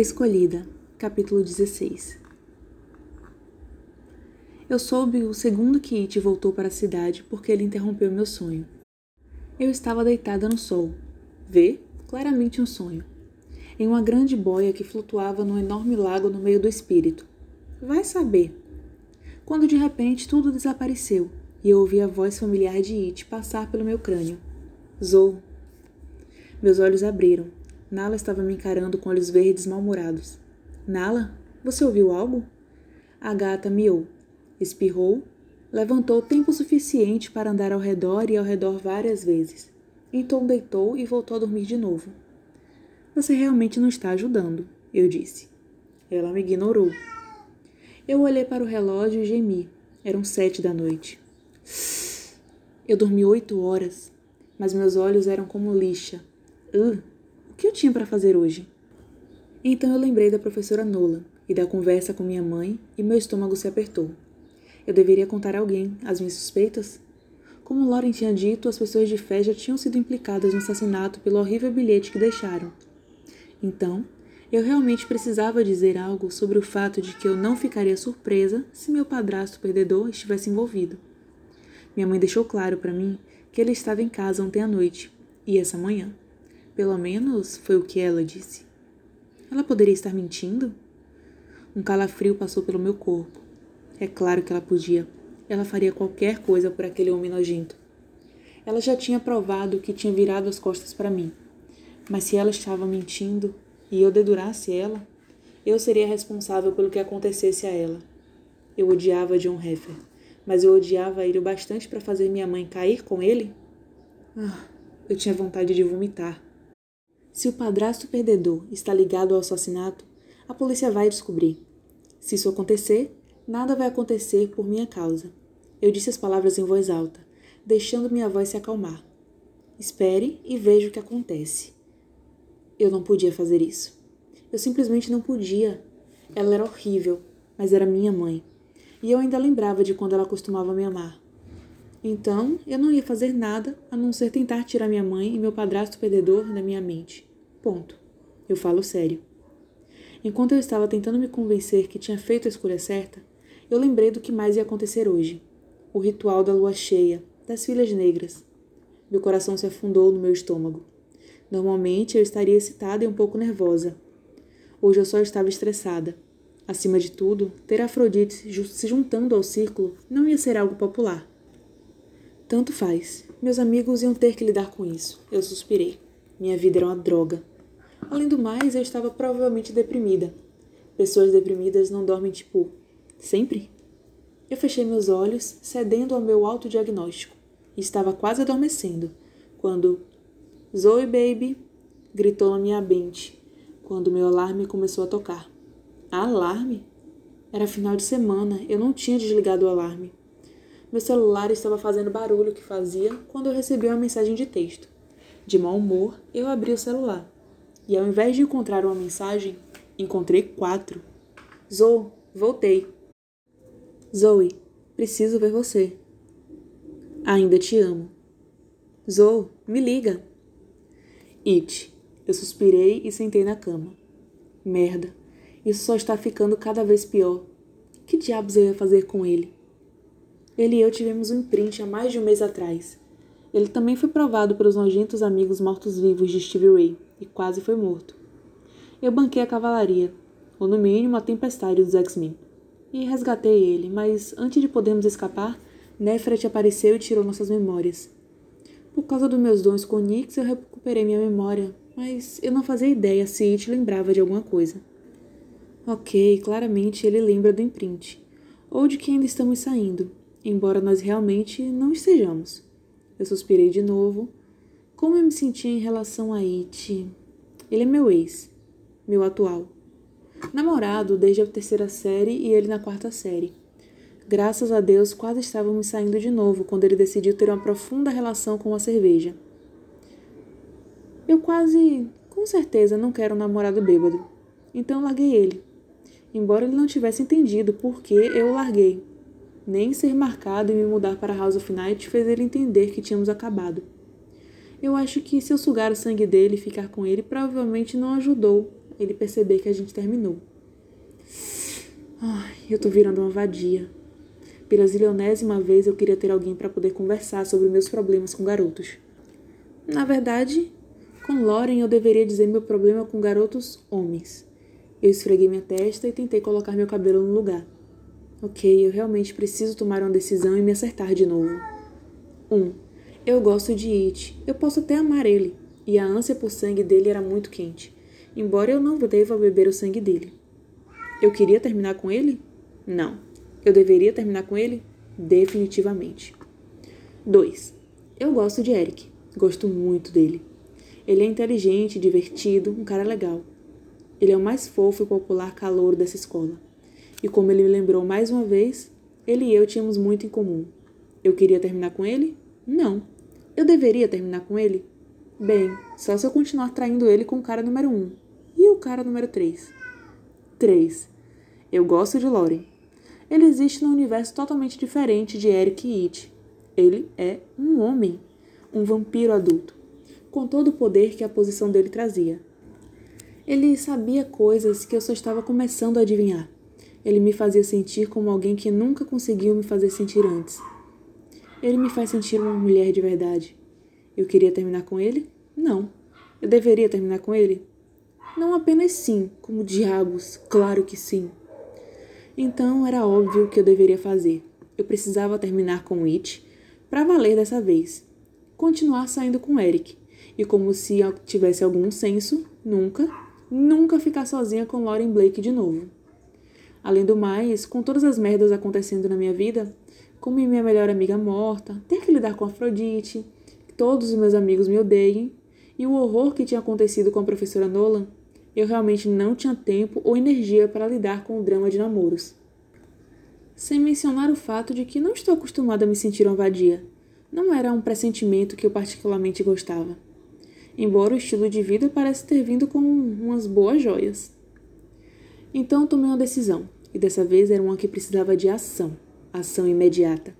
Escolhida, capítulo 16 Eu soube o segundo que It voltou para a cidade porque ele interrompeu meu sonho. Eu estava deitada no sol. Vê, claramente um sonho. Em uma grande boia que flutuava num enorme lago no meio do espírito. Vai saber. Quando de repente tudo desapareceu e eu ouvi a voz familiar de It passar pelo meu crânio. Zou. Meus olhos abriram Nala estava me encarando com olhos verdes mal-humorados. Nala, você ouviu algo? A gata miou, espirrou, levantou tempo suficiente para andar ao redor e ao redor várias vezes. Então deitou e voltou a dormir de novo. Você realmente não está ajudando, eu disse. Ela me ignorou. Eu olhei para o relógio e gemi. Eram sete da noite. Eu dormi oito horas, mas meus olhos eram como lixa. Uh, que eu tinha para fazer hoje? Então eu lembrei da professora Nola e da conversa com minha mãe e meu estômago se apertou. Eu deveria contar a alguém as minhas suspeitas? Como Lauren tinha dito, as pessoas de fé já tinham sido implicadas no assassinato pelo horrível bilhete que deixaram. Então, eu realmente precisava dizer algo sobre o fato de que eu não ficaria surpresa se meu padrasto perdedor estivesse envolvido. Minha mãe deixou claro para mim que ele estava em casa ontem à noite e essa manhã. Pelo menos foi o que ela disse. Ela poderia estar mentindo? Um calafrio passou pelo meu corpo. É claro que ela podia. Ela faria qualquer coisa por aquele homem nojento. Ela já tinha provado que tinha virado as costas para mim. Mas se ela estava mentindo e eu dedurasse ela, eu seria responsável pelo que acontecesse a ela. Eu odiava John Heffer, mas eu odiava ele o bastante para fazer minha mãe cair com ele? Ah, eu tinha vontade de vomitar. Se o padrasto perdedor está ligado ao assassinato, a polícia vai descobrir. Se isso acontecer, nada vai acontecer por minha causa. Eu disse as palavras em voz alta, deixando minha voz se acalmar. Espere e veja o que acontece. Eu não podia fazer isso. Eu simplesmente não podia. Ela era horrível, mas era minha mãe. E eu ainda lembrava de quando ela costumava me amar. Então, eu não ia fazer nada a não ser tentar tirar minha mãe e meu padrasto perdedor da minha mente. Ponto. Eu falo sério. Enquanto eu estava tentando me convencer que tinha feito a escolha certa, eu lembrei do que mais ia acontecer hoje. O ritual da lua cheia, das filhas negras. Meu coração se afundou no meu estômago. Normalmente eu estaria excitada e um pouco nervosa. Hoje eu só estava estressada. Acima de tudo, ter Afrodite se juntando ao círculo não ia ser algo popular. Tanto faz. Meus amigos iam ter que lidar com isso. Eu suspirei. Minha vida era uma droga. Além do mais, eu estava provavelmente deprimida. Pessoas deprimidas não dormem, tipo, sempre? Eu fechei meus olhos, cedendo ao meu autodiagnóstico, e estava quase adormecendo, quando Zoe Baby gritou na minha mente, quando meu alarme começou a tocar. Alarme? Era final de semana, eu não tinha desligado o alarme. Meu celular estava fazendo barulho que fazia quando eu recebi uma mensagem de texto. De mau humor, eu abri o celular. E ao invés de encontrar uma mensagem, encontrei quatro. Zoe, voltei. Zoe, preciso ver você. Ainda te amo. Zoe, me liga. It. Eu suspirei e sentei na cama. Merda, isso só está ficando cada vez pior. Que diabos eu ia fazer com ele? Ele e eu tivemos um imprint há mais de um mês atrás. Ele também foi provado pelos nojentos amigos mortos-vivos de Stevie Ray e quase foi morto. Eu banquei a cavalaria, ou no mínimo a tempestade dos X-Men, e resgatei ele, mas antes de podermos escapar, Nefret apareceu e tirou nossas memórias. Por causa dos meus dons com Nix, eu recuperei minha memória, mas eu não fazia ideia se It lembrava de alguma coisa. Ok, claramente ele lembra do imprint, ou de que ainda estamos saindo, embora nós realmente não estejamos. Eu suspirei de novo. Como eu me sentia em relação a It? Ele é meu ex, meu atual. Namorado desde a terceira série e ele na quarta série. Graças a Deus, quase estávamos saindo de novo quando ele decidiu ter uma profunda relação com a cerveja. Eu quase, com certeza, não quero um namorado bêbado. Então larguei ele. Embora ele não tivesse entendido por que eu o larguei. Nem ser marcado e me mudar para House of Night fez ele entender que tínhamos acabado. Eu acho que se eu sugar o sangue dele e ficar com ele, provavelmente não ajudou ele perceber que a gente terminou. Ai, eu tô virando uma vadia. Pela zilionésima vez eu queria ter alguém para poder conversar sobre meus problemas com garotos. Na verdade, com Lauren eu deveria dizer meu problema com garotos homens. Eu esfreguei minha testa e tentei colocar meu cabelo no lugar. Ok, eu realmente preciso tomar uma decisão e me acertar de novo. 1. Um, eu gosto de It. Eu posso até amar ele. E a ânsia por sangue dele era muito quente. Embora eu não deva beber o sangue dele. Eu queria terminar com ele? Não. Eu deveria terminar com ele? Definitivamente. 2. Eu gosto de Eric. Gosto muito dele. Ele é inteligente, divertido, um cara legal. Ele é o mais fofo e popular calouro dessa escola. E como ele me lembrou mais uma vez, ele e eu tínhamos muito em comum. Eu queria terminar com ele? Não. Eu deveria terminar com ele? Bem, só se eu continuar traindo ele com o cara número 1. Um. E o cara número 3? 3. Eu gosto de Lauren. Ele existe num universo totalmente diferente de Eric e It. Ele é um homem, um vampiro adulto, com todo o poder que a posição dele trazia. Ele sabia coisas que eu só estava começando a adivinhar. Ele me fazia sentir como alguém que nunca conseguiu me fazer sentir antes. Ele me faz sentir uma mulher de verdade. Eu queria terminar com ele? Não. Eu deveria terminar com ele? Não apenas sim, como diabos, claro que sim. Então era óbvio que eu deveria fazer. Eu precisava terminar com It para valer dessa vez. Continuar saindo com Eric. E como se tivesse algum senso, nunca, nunca ficar sozinha com Lauren Blake de novo. Além do mais, com todas as merdas acontecendo na minha vida, como minha melhor amiga morta, ter que lidar com Afrodite, todos os meus amigos me odeiem, e o horror que tinha acontecido com a professora Nolan, eu realmente não tinha tempo ou energia para lidar com o drama de namoros. Sem mencionar o fato de que não estou acostumada a me sentir uma vadia. Não era um pressentimento que eu particularmente gostava. Embora o estilo de vida parece ter vindo com umas boas joias. Então tomei uma decisão, e dessa vez era uma que precisava de ação, ação imediata.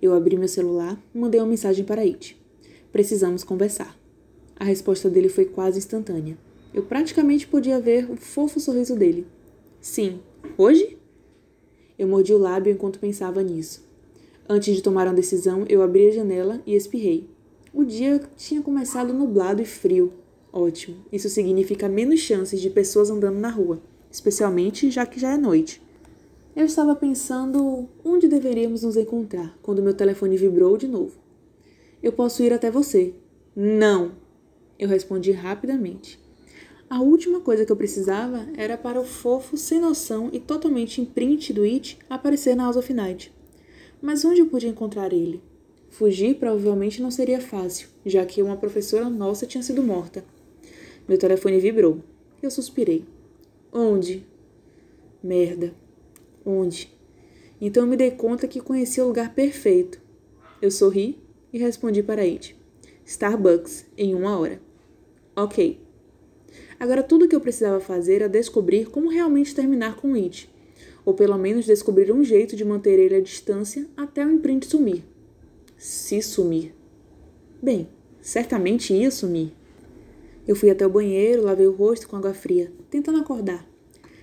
Eu abri meu celular mandei uma mensagem para It. Precisamos conversar. A resposta dele foi quase instantânea. Eu praticamente podia ver o fofo sorriso dele. Sim, hoje? Eu mordi o lábio enquanto pensava nisso. Antes de tomar uma decisão, eu abri a janela e espirrei. O dia tinha começado nublado e frio. Ótimo, isso significa menos chances de pessoas andando na rua, especialmente já que já é noite. Eu estava pensando onde deveríamos nos encontrar quando meu telefone vibrou de novo. Eu posso ir até você. Não! Eu respondi rapidamente. A última coisa que eu precisava era para o fofo, sem noção e totalmente imprint do It aparecer na House of Night. Mas onde eu podia encontrar ele? Fugir provavelmente não seria fácil, já que uma professora nossa tinha sido morta. Meu telefone vibrou. Eu suspirei. Onde? Merda. Onde? Então me dei conta que conhecia o lugar perfeito. Eu sorri e respondi para It. Starbucks, em uma hora. Ok. Agora tudo o que eu precisava fazer era descobrir como realmente terminar com It, ou pelo menos descobrir um jeito de manter ele à distância até o imprint sumir. Se sumir. Bem, certamente ia sumir. Eu fui até o banheiro, lavei o rosto com água fria, tentando acordar.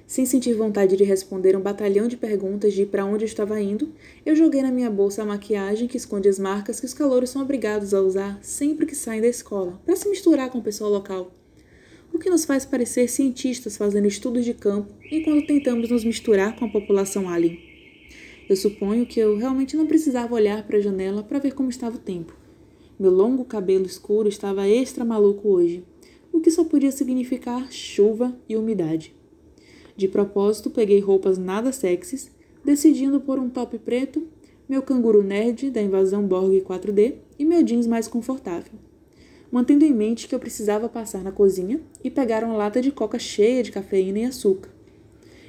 Sem sentir vontade de responder um batalhão de perguntas de para onde eu estava indo, eu joguei na minha bolsa a maquiagem que esconde as marcas que os calouros são obrigados a usar sempre que saem da escola, para se misturar com o pessoal local o que nos faz parecer cientistas fazendo estudos de campo enquanto tentamos nos misturar com a população alien. Eu suponho que eu realmente não precisava olhar para a janela para ver como estava o tempo. Meu longo cabelo escuro estava extra maluco hoje, o que só podia significar chuva e umidade. De propósito, peguei roupas nada sexys, decidindo por um top preto, meu canguru nerd da invasão Borg 4D e meu jeans mais confortável mantendo em mente que eu precisava passar na cozinha e pegar uma lata de coca cheia de cafeína e açúcar.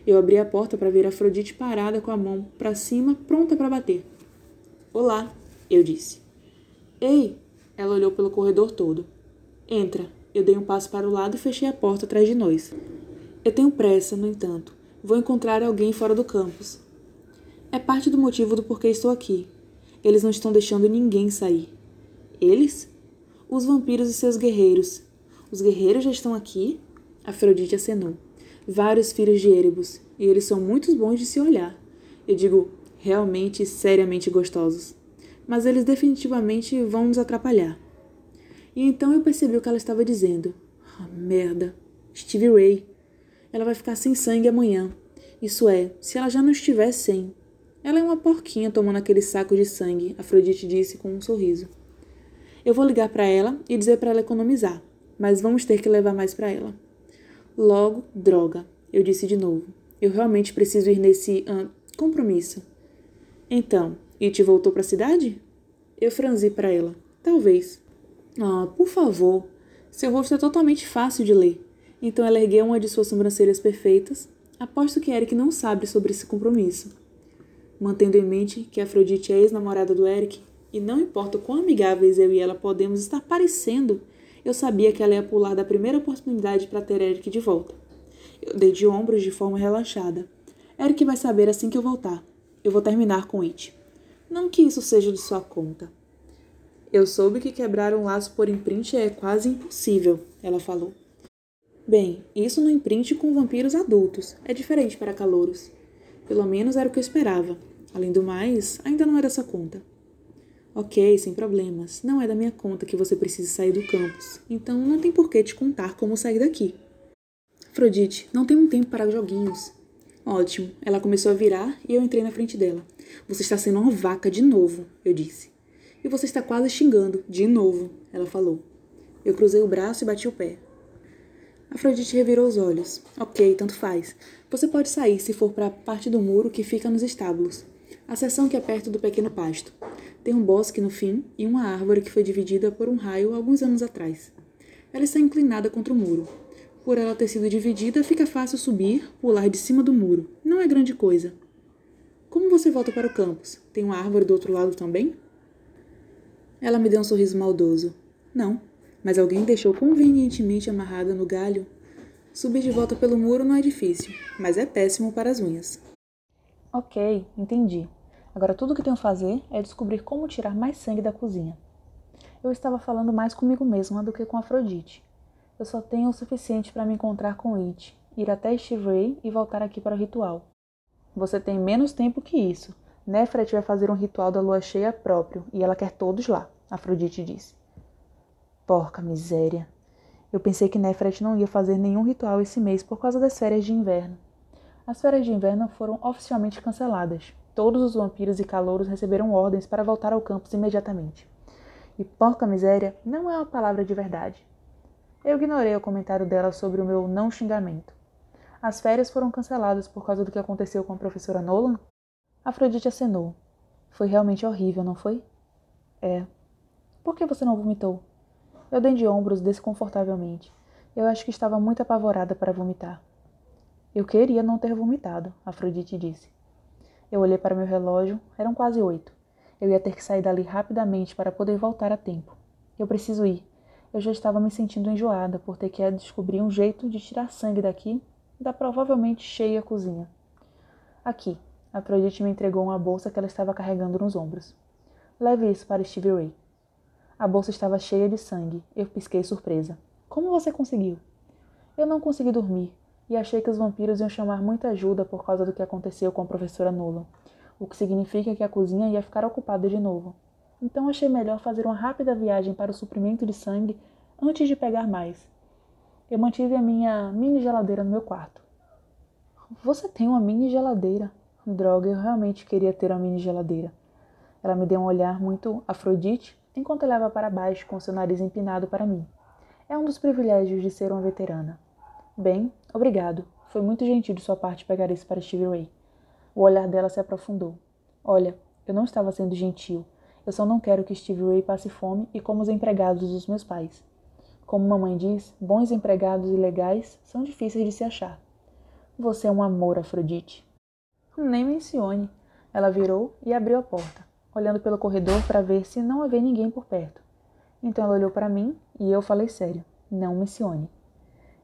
Eu abri a porta para ver Afrodite parada com a mão para cima, pronta para bater. Olá, eu disse. Ei! Ela olhou pelo corredor todo. Entra. Eu dei um passo para o lado e fechei a porta atrás de nós. Eu tenho pressa, no entanto. Vou encontrar alguém fora do campus. É parte do motivo do porquê estou aqui. Eles não estão deixando ninguém sair. Eles? os vampiros e seus guerreiros. Os guerreiros já estão aqui? Afrodite acenou. vários filhos de Erebus, e eles são muito bons de se olhar. Eu digo, realmente seriamente gostosos. Mas eles definitivamente vão nos atrapalhar. E então eu percebi o que ela estava dizendo. Ah, merda. Stevie Ray. Ela vai ficar sem sangue amanhã. Isso é, se ela já não estiver sem. Ela é uma porquinha tomando aquele saco de sangue, Afrodite disse com um sorriso. Eu vou ligar para ela e dizer para ela economizar, mas vamos ter que levar mais para ela. Logo, droga, eu disse de novo. Eu realmente preciso ir nesse uh, compromisso. Então, It voltou para a cidade? Eu franzi para ela. Talvez. Ah, por favor. Seu rosto é totalmente fácil de ler. Então ela ergueu uma de suas sobrancelhas perfeitas. Aposto que Eric não sabe sobre esse compromisso. Mantendo em mente que Afrodite é ex-namorada do Eric, e não importa quão amigáveis eu e ela podemos estar parecendo, eu sabia que ela ia pular da primeira oportunidade para ter Eric de volta. Eu dei de ombros de forma relaxada. Eric vai saber assim que eu voltar. Eu vou terminar com It. Não que isso seja de sua conta. Eu soube que quebrar um laço por imprint é quase impossível, ela falou. Bem, isso no imprint com vampiros adultos. É diferente para calouros. Pelo menos era o que eu esperava. Além do mais, ainda não é dessa conta. Ok, sem problemas. Não é da minha conta que você precisa sair do campus. Então não tem por que te contar como sair daqui. Afrodite, não tenho tempo para joguinhos. Ótimo. Ela começou a virar e eu entrei na frente dela. Você está sendo uma vaca de novo, eu disse. E você está quase xingando, de novo, ela falou. Eu cruzei o braço e bati o pé. Afrodite revirou os olhos. Ok, tanto faz. Você pode sair se for para a parte do muro que fica nos estábulos. A seção que é perto do pequeno pasto. Tem um bosque no fim e uma árvore que foi dividida por um raio alguns anos atrás. Ela está inclinada contra o muro. Por ela ter sido dividida, fica fácil subir, pular de cima do muro. Não é grande coisa. Como você volta para o campus? Tem uma árvore do outro lado também? Ela me deu um sorriso maldoso. Não, mas alguém deixou convenientemente amarrada no galho. Subir de volta pelo muro não é difícil, mas é péssimo para as unhas. Ok, entendi. Agora tudo o que tenho a fazer é descobrir como tirar mais sangue da cozinha. Eu estava falando mais comigo mesma do que com Afrodite. Eu só tenho o suficiente para me encontrar com It, ir até Steve Ray e voltar aqui para o ritual. Você tem menos tempo que isso. Nefret vai fazer um ritual da lua cheia próprio e ela quer todos lá, Afrodite disse. Porca miséria. Eu pensei que Nefret não ia fazer nenhum ritual esse mês por causa das férias de inverno. As férias de inverno foram oficialmente canceladas. Todos os vampiros e calouros receberam ordens para voltar ao campus imediatamente. E porca miséria não é uma palavra de verdade. Eu ignorei o comentário dela sobre o meu não xingamento. As férias foram canceladas por causa do que aconteceu com a professora Nolan? Afrodite acenou. Foi realmente horrível, não foi? É. Por que você não vomitou? Eu dei de ombros desconfortavelmente. Eu acho que estava muito apavorada para vomitar. Eu queria não ter vomitado, Afrodite disse. Eu olhei para meu relógio, eram quase oito. Eu ia ter que sair dali rapidamente para poder voltar a tempo. Eu preciso ir. Eu já estava me sentindo enjoada por ter que descobrir um jeito de tirar sangue daqui da provavelmente cheia cozinha. Aqui, Afrodite me entregou uma bolsa que ela estava carregando nos ombros. Leve isso para Stevie Ray. A bolsa estava cheia de sangue. Eu pisquei surpresa. Como você conseguiu? Eu não consegui dormir e achei que os vampiros iam chamar muita ajuda por causa do que aconteceu com a professora Nolan, o que significa que a cozinha ia ficar ocupada de novo. Então achei melhor fazer uma rápida viagem para o suprimento de sangue antes de pegar mais. Eu mantive a minha mini geladeira no meu quarto. Você tem uma mini geladeira? Droga, eu realmente queria ter uma mini geladeira. Ela me deu um olhar muito Afrodite enquanto olhava para baixo com seu nariz empinado para mim. É um dos privilégios de ser uma veterana. Bem, obrigado. Foi muito gentil de sua parte pegar isso para Stevie Ray. O olhar dela se aprofundou. Olha, eu não estava sendo gentil. Eu só não quero que Steve Ray passe fome e como os empregados dos meus pais. Como mamãe diz, bons empregados e legais são difíceis de se achar. Você é um amor, Afrodite. Nem mencione. Ela virou e abriu a porta, olhando pelo corredor para ver se não havia ninguém por perto. Então ela olhou para mim e eu falei sério: Não mencione.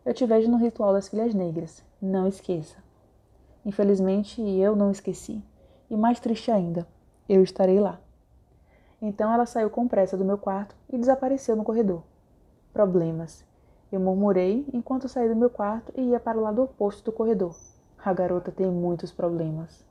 Eu te vejo no ritual das filhas negras. Não esqueça. Infelizmente, eu não esqueci. E mais triste ainda, eu estarei lá. Então ela saiu com pressa do meu quarto e desapareceu no corredor. Problemas. Eu murmurei enquanto saí do meu quarto e ia para o lado oposto do corredor. A garota tem muitos problemas.